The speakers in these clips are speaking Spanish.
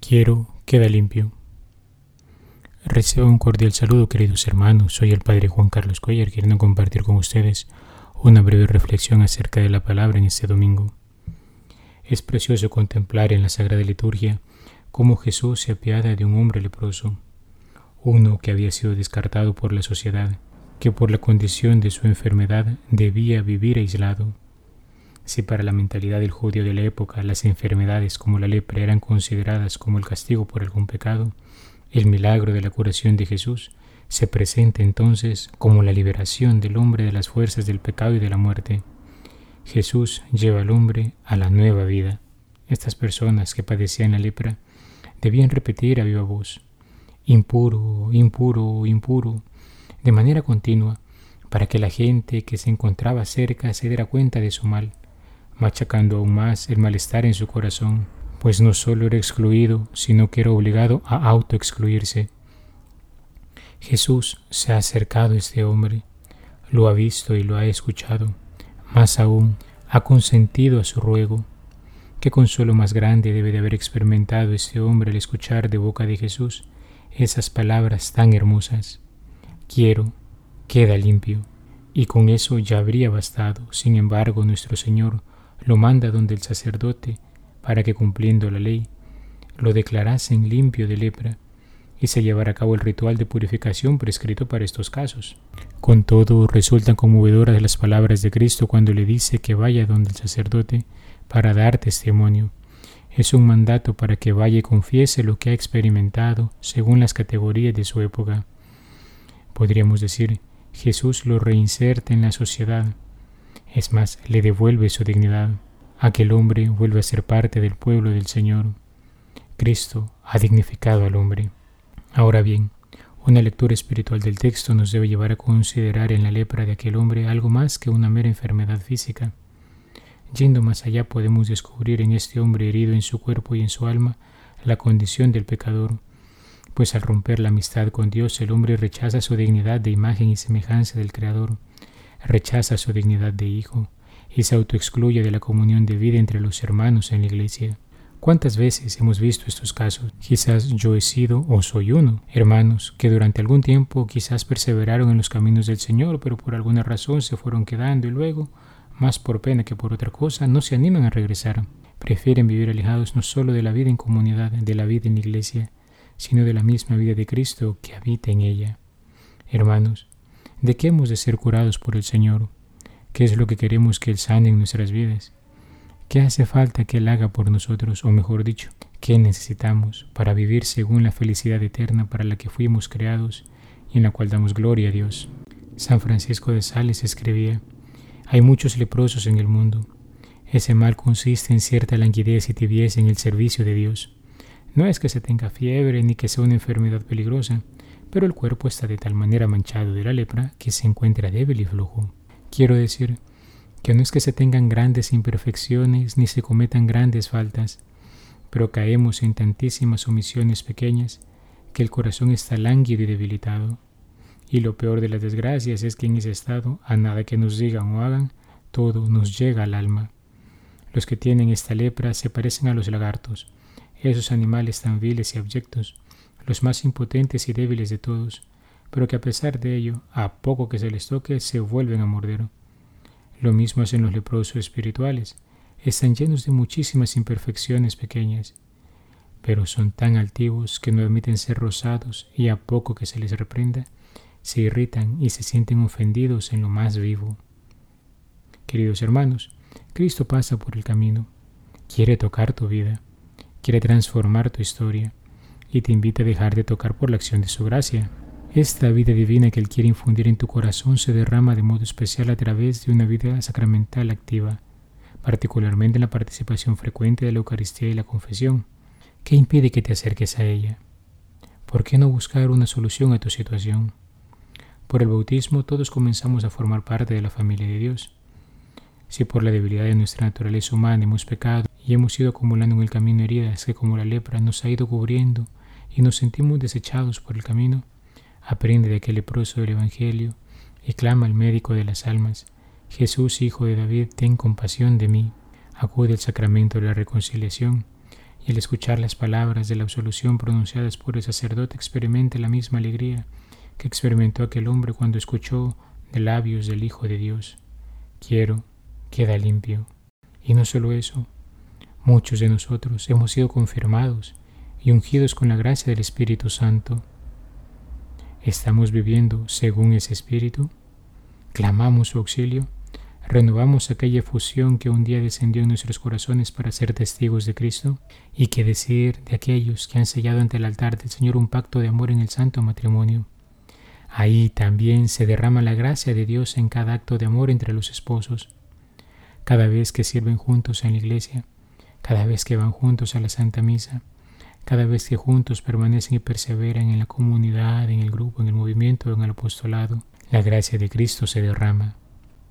Quiero, queda limpio. Recibo un cordial saludo, queridos hermanos. Soy el Padre Juan Carlos Cuellar, queriendo compartir con ustedes una breve reflexión acerca de la palabra en este domingo. Es precioso contemplar en la Sagrada Liturgia cómo Jesús se apiada de un hombre leproso, uno que había sido descartado por la sociedad, que por la condición de su enfermedad debía vivir aislado. Si para la mentalidad del judío de la época las enfermedades como la lepra eran consideradas como el castigo por algún pecado, el milagro de la curación de Jesús se presenta entonces como la liberación del hombre de las fuerzas del pecado y de la muerte. Jesús lleva al hombre a la nueva vida. Estas personas que padecían la lepra debían repetir a viva voz, impuro, impuro, impuro, de manera continua, para que la gente que se encontraba cerca se diera cuenta de su mal machacando aún más el malestar en su corazón, pues no solo era excluido, sino que era obligado a autoexcluirse. Jesús se ha acercado a este hombre, lo ha visto y lo ha escuchado, más aún ha consentido a su ruego. Qué consuelo más grande debe de haber experimentado este hombre al escuchar de boca de Jesús esas palabras tan hermosas. Quiero, queda limpio. Y con eso ya habría bastado. Sin embargo, nuestro Señor lo manda donde el sacerdote para que cumpliendo la ley lo declarasen limpio de lepra y se llevara a cabo el ritual de purificación prescrito para estos casos. Con todo, resultan conmovedoras las palabras de Cristo cuando le dice que vaya donde el sacerdote para dar testimonio. Es un mandato para que vaya y confiese lo que ha experimentado según las categorías de su época. Podríamos decir, Jesús lo reinserta en la sociedad, es más, le devuelve su dignidad. Aquel hombre vuelve a ser parte del pueblo del Señor. Cristo ha dignificado al hombre. Ahora bien, una lectura espiritual del texto nos debe llevar a considerar en la lepra de aquel hombre algo más que una mera enfermedad física. Yendo más allá podemos descubrir en este hombre herido en su cuerpo y en su alma la condición del pecador, pues al romper la amistad con Dios el hombre rechaza su dignidad de imagen y semejanza del Creador rechaza su dignidad de hijo y se autoexcluye de la comunión de vida entre los hermanos en la iglesia. ¿Cuántas veces hemos visto estos casos? Quizás yo he sido o soy uno, hermanos, que durante algún tiempo quizás perseveraron en los caminos del Señor, pero por alguna razón se fueron quedando y luego, más por pena que por otra cosa, no se animan a regresar. Prefieren vivir alejados no solo de la vida en comunidad, de la vida en la iglesia, sino de la misma vida de Cristo que habita en ella. Hermanos, ¿De qué hemos de ser curados por el Señor? ¿Qué es lo que queremos que Él sane en nuestras vidas? ¿Qué hace falta que Él haga por nosotros? O mejor dicho, ¿qué necesitamos para vivir según la felicidad eterna para la que fuimos creados y en la cual damos gloria a Dios? San Francisco de Sales escribía, hay muchos leprosos en el mundo. Ese mal consiste en cierta languidez y tibieza en el servicio de Dios. No es que se tenga fiebre ni que sea una enfermedad peligrosa, pero el cuerpo está de tal manera manchado de la lepra que se encuentra débil y flojo. Quiero decir que no es que se tengan grandes imperfecciones ni se cometan grandes faltas, pero caemos en tantísimas omisiones pequeñas que el corazón está lánguido y debilitado. Y lo peor de las desgracias es que en ese estado, a nada que nos digan o hagan, todo nos llega al alma. Los que tienen esta lepra se parecen a los lagartos, esos animales tan viles y abyectos, los más impotentes y débiles de todos, pero que a pesar de ello, a poco que se les toque, se vuelven a morder. Lo mismo hacen los leprosos espirituales, están llenos de muchísimas imperfecciones pequeñas, pero son tan altivos que no admiten ser rozados y a poco que se les reprenda, se irritan y se sienten ofendidos en lo más vivo. Queridos hermanos, Cristo pasa por el camino, quiere tocar tu vida, quiere transformar tu historia, y te invita a dejar de tocar por la acción de su gracia. Esta vida divina que Él quiere infundir en tu corazón se derrama de modo especial a través de una vida sacramental activa, particularmente en la participación frecuente de la Eucaristía y la confesión. ¿Qué impide que te acerques a ella? ¿Por qué no buscar una solución a tu situación? Por el bautismo todos comenzamos a formar parte de la familia de Dios. Si por la debilidad de nuestra naturaleza humana hemos pecado y hemos ido acumulando en el camino heridas que como la lepra nos ha ido cubriendo y nos sentimos desechados por el camino, aprende de aquel leproso del Evangelio y clama al médico de las almas, Jesús, Hijo de David, ten compasión de mí. Acude al sacramento de la reconciliación y al escuchar las palabras de la absolución pronunciadas por el sacerdote experimente la misma alegría que experimentó aquel hombre cuando escuchó de labios del Hijo de Dios. Quiero, queda limpio. Y no solo eso, muchos de nosotros hemos sido confirmados y ungidos con la gracia del Espíritu Santo. ¿Estamos viviendo según ese Espíritu? ¿Clamamos su auxilio? renovamos aquella efusión que un día descendió en nuestros corazones para ser testigos de Cristo y que decir de aquellos que han sellado ante el altar del Señor un pacto de amor en el santo matrimonio. Ahí también se derrama la gracia de Dios en cada acto de amor entre los esposos, cada vez que sirven juntos en la iglesia, cada vez que van juntos a la Santa Misa, cada vez que juntos permanecen y perseveran en la comunidad, en el grupo, en el movimiento, en el apostolado, la gracia de Cristo se derrama.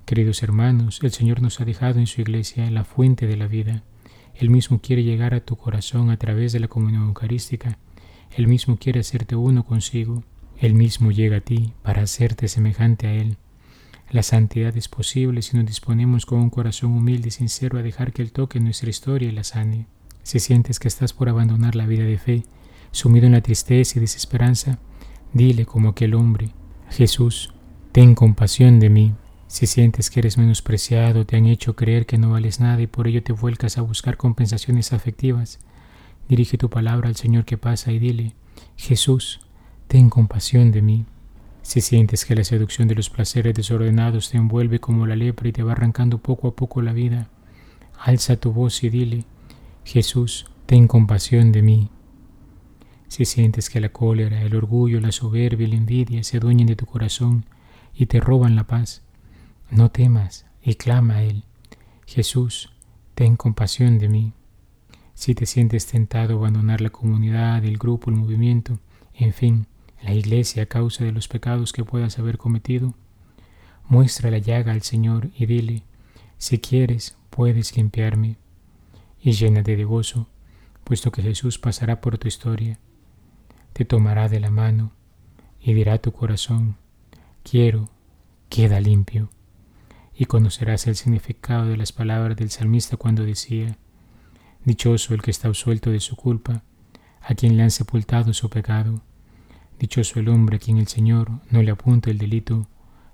Queridos hermanos, el Señor nos ha dejado en su iglesia la fuente de la vida. Él mismo quiere llegar a tu corazón a través de la comunión eucarística. Él mismo quiere hacerte uno consigo. Él mismo llega a ti para hacerte semejante a Él. La santidad es posible si nos disponemos con un corazón humilde y sincero a dejar que Él toque nuestra historia y la sane. Si sientes que estás por abandonar la vida de fe, sumido en la tristeza y desesperanza, dile como aquel hombre, Jesús, ten compasión de mí. Si sientes que eres menospreciado, te han hecho creer que no vales nada y por ello te vuelcas a buscar compensaciones afectivas, dirige tu palabra al Señor que pasa y dile, Jesús, ten compasión de mí. Si sientes que la seducción de los placeres desordenados te envuelve como la lepra y te va arrancando poco a poco la vida, alza tu voz y dile, Jesús, ten compasión de mí. Si sientes que la cólera, el orgullo, la soberbia y la envidia se adueñan de tu corazón y te roban la paz, no temas y clama a Él. Jesús, ten compasión de mí. Si te sientes tentado a abandonar la comunidad, el grupo, el movimiento, en fin, la iglesia a causa de los pecados que puedas haber cometido, muestra la llaga al Señor y dile, si quieres, puedes limpiarme. Y llénate de gozo, puesto que Jesús pasará por tu historia, te tomará de la mano y dirá a tu corazón, quiero, queda limpio y conocerás el significado de las palabras del salmista cuando decía, Dichoso el que está absuelto de su culpa, a quien le han sepultado su pecado. Dichoso el hombre a quien el Señor no le apunta el delito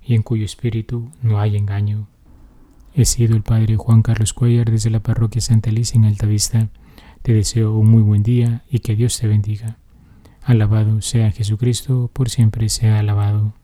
y en cuyo espíritu no hay engaño. He sido el Padre Juan Carlos Cuellar desde la parroquia Santa Elisa en Altavista. Te deseo un muy buen día y que Dios te bendiga. Alabado sea Jesucristo, por siempre sea alabado.